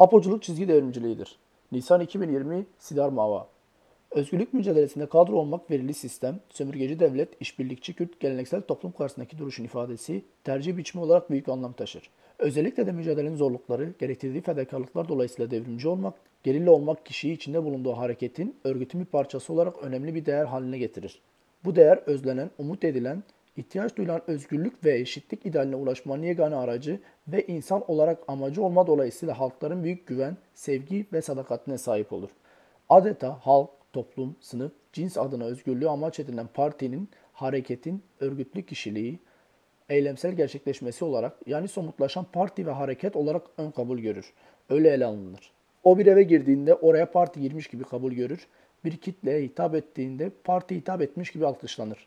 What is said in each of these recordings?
Apoculuk çizgi devrimciliğidir. Nisan 2020 Sidar Mava Özgürlük mücadelesinde kadro olmak verili sistem, sömürgeci devlet, işbirlikçi Kürt, geleneksel toplum karşısındaki duruşun ifadesi, tercih biçimi olarak büyük anlam taşır. Özellikle de mücadelenin zorlukları, gerektirdiği fedakarlıklar dolayısıyla devrimci olmak, gerilla olmak kişiyi içinde bulunduğu hareketin, örgütün bir parçası olarak önemli bir değer haline getirir. Bu değer özlenen, umut edilen, ihtiyaç duyulan özgürlük ve eşitlik idealine ulaşmanın yegane aracı ve insan olarak amacı olma dolayısıyla halkların büyük güven, sevgi ve sadakatine sahip olur. Adeta halk, toplum, sınıf, cins adına özgürlüğü amaç edilen partinin, hareketin, örgütlü kişiliği, eylemsel gerçekleşmesi olarak yani somutlaşan parti ve hareket olarak ön kabul görür. Öyle ele alınır. O bir eve girdiğinde oraya parti girmiş gibi kabul görür. Bir kitleye hitap ettiğinde parti hitap etmiş gibi alkışlanır.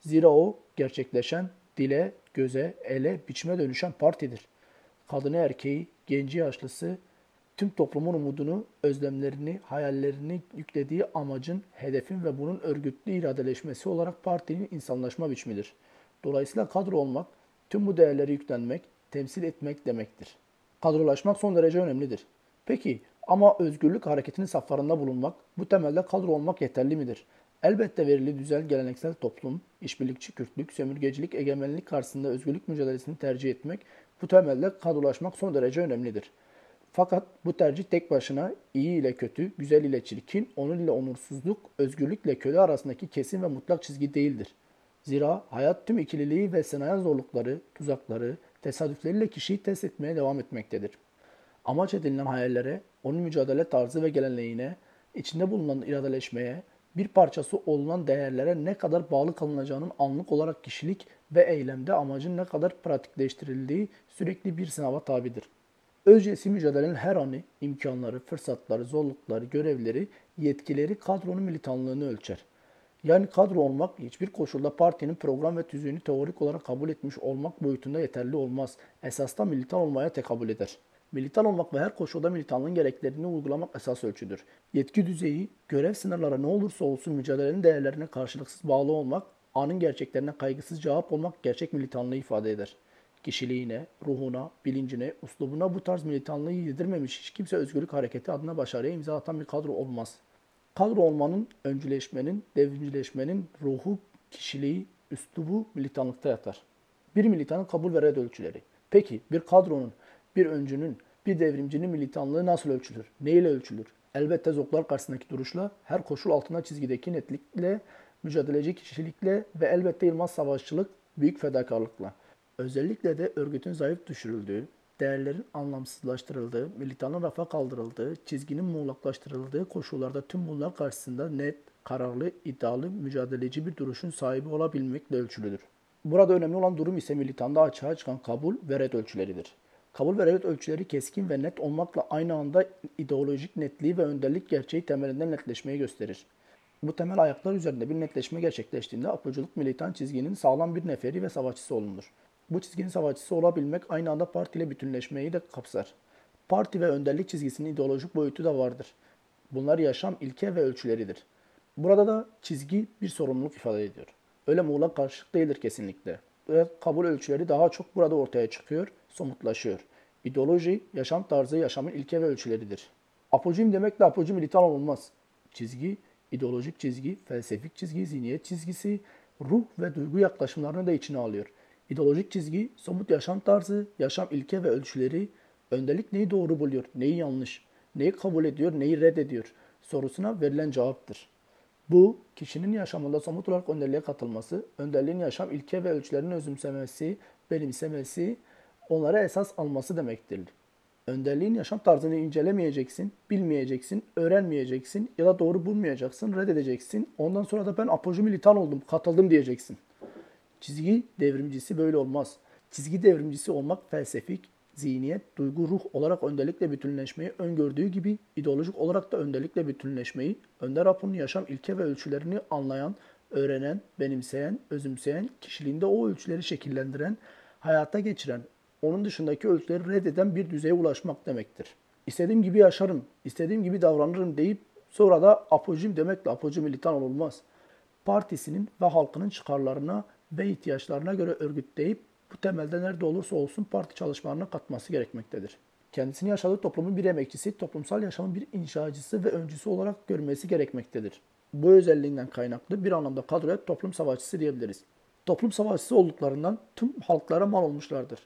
Zira o gerçekleşen, dile, göze, ele, biçime dönüşen partidir. Kadını erkeği, genci yaşlısı, tüm toplumun umudunu, özlemlerini, hayallerini yüklediği amacın, hedefin ve bunun örgütlü iradeleşmesi olarak partinin insanlaşma biçimidir. Dolayısıyla kadro olmak, tüm bu değerleri yüklenmek, temsil etmek demektir. Kadrolaşmak son derece önemlidir. Peki ama özgürlük hareketinin saflarında bulunmak, bu temelde kadro olmak yeterli midir? Elbette verili düzel geleneksel toplum, işbirlikçi Kürtlük, sömürgecilik, egemenlik karşısında özgürlük mücadelesini tercih etmek, bu temelde kadrolaşmak son derece önemlidir. Fakat bu tercih tek başına iyi ile kötü, güzel ile çirkin, onur ile onursuzluk, özgürlük ile köle arasındaki kesin ve mutlak çizgi değildir. Zira hayat tüm ikililiği ve sanayi zorlukları, tuzakları, tesadüfleriyle kişiyi test etmeye devam etmektedir. Amaç edinilen hayallere, onun mücadele tarzı ve geleneğine, içinde bulunan iradeleşmeye, bir parçası olunan değerlere ne kadar bağlı kalınacağının anlık olarak kişilik ve eylemde amacın ne kadar pratikleştirildiği sürekli bir sınava tabidir. Özcesi mücadelenin her anı, imkanları, fırsatları, zorlukları, görevleri, yetkileri kadronun militanlığını ölçer. Yani kadro olmak hiçbir koşulda partinin program ve tüzüğünü teorik olarak kabul etmiş olmak boyutunda yeterli olmaz. Esasda militan olmaya tekabül eder. Militan olmak ve her koşulda militanlığın gereklerini uygulamak esas ölçüdür. Yetki düzeyi, görev sınırları ne olursa olsun mücadelenin değerlerine karşılıksız bağlı olmak, anın gerçeklerine kaygısız cevap olmak gerçek militanlığı ifade eder. Kişiliğine, ruhuna, bilincine, uslubuna bu tarz militanlığı yedirmemiş hiç kimse özgürlük hareketi adına başarıya imza atan bir kadro olmaz. Kadro olmanın, öncüleşmenin, devrimcileşmenin ruhu, kişiliği, üslubu militanlıkta yatar. Bir militanın kabul ve red ölçüleri. Peki bir kadronun bir öncünün, bir devrimcinin militanlığı nasıl ölçülür? Ne ile ölçülür? Elbette zoklar karşısındaki duruşla, her koşul altında çizgideki netlikle, mücadeleci kişilikle ve elbette Yılmaz savaşçılık, büyük fedakarlıkla. Özellikle de örgütün zayıf düşürüldüğü, değerlerin anlamsızlaştırıldığı, militanın rafa kaldırıldığı, çizginin muğlaklaştırıldığı koşullarda tüm bunlar karşısında net, kararlı, iddialı, mücadeleci bir duruşun sahibi olabilmekle ölçülüdür. Burada önemli olan durum ise militanda açığa çıkan kabul ve red ölçüleridir. Kabul ve reddit ölçüleri keskin ve net olmakla aynı anda ideolojik netliği ve önderlik gerçeği temelinden netleşmeyi gösterir. Bu temel ayaklar üzerinde bir netleşme gerçekleştiğinde apoculuk militan çizginin sağlam bir neferi ve savaşçısı olunur. Bu çizginin savaşçısı olabilmek aynı anda partiyle bütünleşmeyi de kapsar. Parti ve önderlik çizgisinin ideolojik boyutu da vardır. Bunlar yaşam ilke ve ölçüleridir. Burada da çizgi bir sorumluluk ifade ediyor. Öyle muğlak karşılık değildir kesinlikle. Ve kabul ölçüleri daha çok burada ortaya çıkıyor somutlaşıyor. İdeoloji, yaşam tarzı yaşamın ilke ve ölçüleridir. Apocim demekle apoji militan olmaz. Çizgi, ideolojik çizgi, felsefik çizgi, zihniyet çizgisi, ruh ve duygu yaklaşımlarını da içine alıyor. İdeolojik çizgi, somut yaşam tarzı, yaşam ilke ve ölçüleri, öndelik neyi doğru buluyor, neyi yanlış, neyi kabul ediyor, neyi reddediyor sorusuna verilen cevaptır. Bu, kişinin yaşamında somut olarak önderliğe katılması, önderliğin yaşam ilke ve ölçülerini özümsemesi, benimsemesi, onlara esas alması demektir. Önderliğin yaşam tarzını incelemeyeceksin, bilmeyeceksin, öğrenmeyeceksin ya da doğru bulmayacaksın, reddedeceksin. Ondan sonra da ben apoji militan oldum, katıldım diyeceksin. Çizgi devrimcisi böyle olmaz. Çizgi devrimcisi olmak felsefik, zihniyet, duygu, ruh olarak önderlikle bütünleşmeyi öngördüğü gibi ideolojik olarak da önderlikle bütünleşmeyi, önder Apo'nun yaşam ilke ve ölçülerini anlayan, öğrenen, benimseyen, özümseyen, kişiliğinde o ölçüleri şekillendiren, hayata geçiren, onun dışındaki ölçüleri reddeden bir düzeye ulaşmak demektir. İstediğim gibi yaşarım, istediğim gibi davranırım deyip sonra da apojim demekle apoji militan olmaz. Partisinin ve halkının çıkarlarına ve ihtiyaçlarına göre örgütleyip bu temelde nerede olursa olsun parti çalışmalarına katması gerekmektedir. kendisini yaşadığı toplumun bir emekçisi, toplumsal yaşamın bir inşacısı ve öncüsü olarak görmesi gerekmektedir. Bu özelliğinden kaynaklı bir anlamda kadroya toplum savaşçısı diyebiliriz. Toplum savaşçısı olduklarından tüm halklara mal olmuşlardır.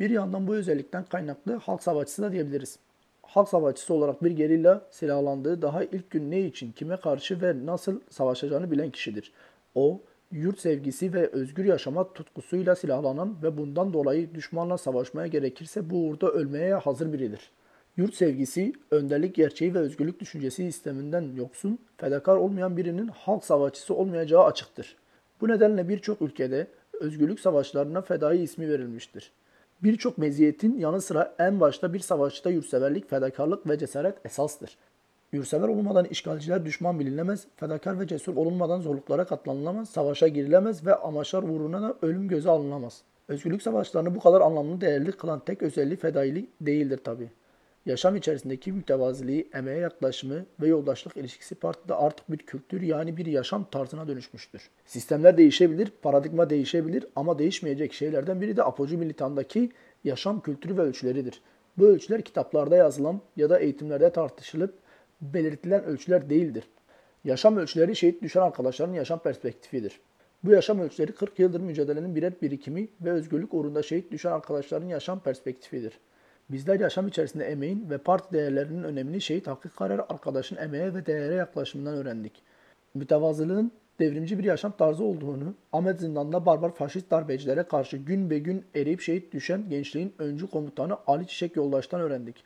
Bir yandan bu özellikten kaynaklı halk savaşçısı da diyebiliriz. Halk savaşçısı olarak bir gerilla silahlandığı daha ilk gün ne için, kime karşı ve nasıl savaşacağını bilen kişidir. O, yurt sevgisi ve özgür yaşama tutkusuyla silahlanan ve bundan dolayı düşmanla savaşmaya gerekirse bu uğurda ölmeye hazır biridir. Yurt sevgisi, önderlik gerçeği ve özgürlük düşüncesi sisteminden yoksun, fedakar olmayan birinin halk savaşçısı olmayacağı açıktır. Bu nedenle birçok ülkede özgürlük savaşlarına fedai ismi verilmiştir. Birçok meziyetin yanı sıra en başta bir savaşçıda yurtseverlik, fedakarlık ve cesaret esastır. Yurtsever olmadan işgalciler düşman bilinemez, fedakar ve cesur olunmadan zorluklara katlanılamaz, savaşa girilemez ve amaçlar uğruna da ölüm göze alınamaz. Özgürlük savaşlarını bu kadar anlamlı değerli kılan tek özelliği fedailik değildir tabi. Yaşam içerisindeki mütevaziliği, emeğe yaklaşımı ve yoldaşlık ilişkisi partide artık bir kültür yani bir yaşam tarzına dönüşmüştür. Sistemler değişebilir, paradigma değişebilir ama değişmeyecek şeylerden biri de apocu militandaki yaşam kültürü ve ölçüleridir. Bu ölçüler kitaplarda yazılan ya da eğitimlerde tartışılıp belirtilen ölçüler değildir. Yaşam ölçüleri şehit düşen arkadaşların yaşam perspektifidir. Bu yaşam ölçüleri 40 yıldır mücadelenin birer birikimi ve özgürlük uğrunda şehit düşen arkadaşların yaşam perspektifidir. Bizler yaşam içerisinde emeğin ve parti değerlerinin önemini şehit Hakkı Karar arkadaşın emeğe ve değere yaklaşımından öğrendik. Mütevazılığın devrimci bir yaşam tarzı olduğunu, Ahmet Zindan'da barbar faşist darbecilere karşı gün be gün eriyip şehit düşen gençliğin öncü komutanı Ali Çiçek Yoldaş'tan öğrendik.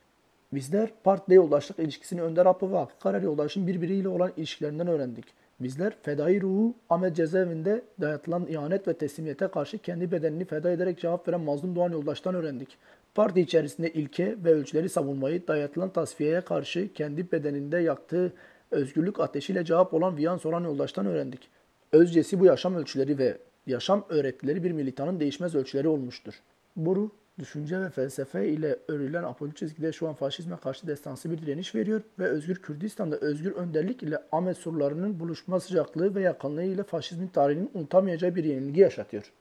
Bizler partide yoldaşlık ilişkisini Önder Apı ve Hakkı Karar Yoldaş'ın birbiriyle olan ilişkilerinden öğrendik. Bizler fedai ruhu Ahmet cezaevinde dayatılan ihanet ve teslimiyete karşı kendi bedenini feda ederek cevap veren Mazlum Doğan Yoldaş'tan öğrendik. Parti içerisinde ilke ve ölçüleri savunmayı dayatılan tasfiyeye karşı kendi bedeninde yaktığı özgürlük ateşiyle cevap olan Viyan Soran Yoldaş'tan öğrendik. Özcesi bu yaşam ölçüleri ve yaşam öğretileri bir militanın değişmez ölçüleri olmuştur. Bu ruh, düşünce ve felsefe ile örülen apolik çizgide şu an faşizme karşı destansı bir direniş veriyor ve Özgür Kürdistan'da özgür önderlik ile Ahmet surlarının buluşma sıcaklığı ve yakınlığı ile faşizmin tarihinin unutamayacağı bir yenilgi yaşatıyor.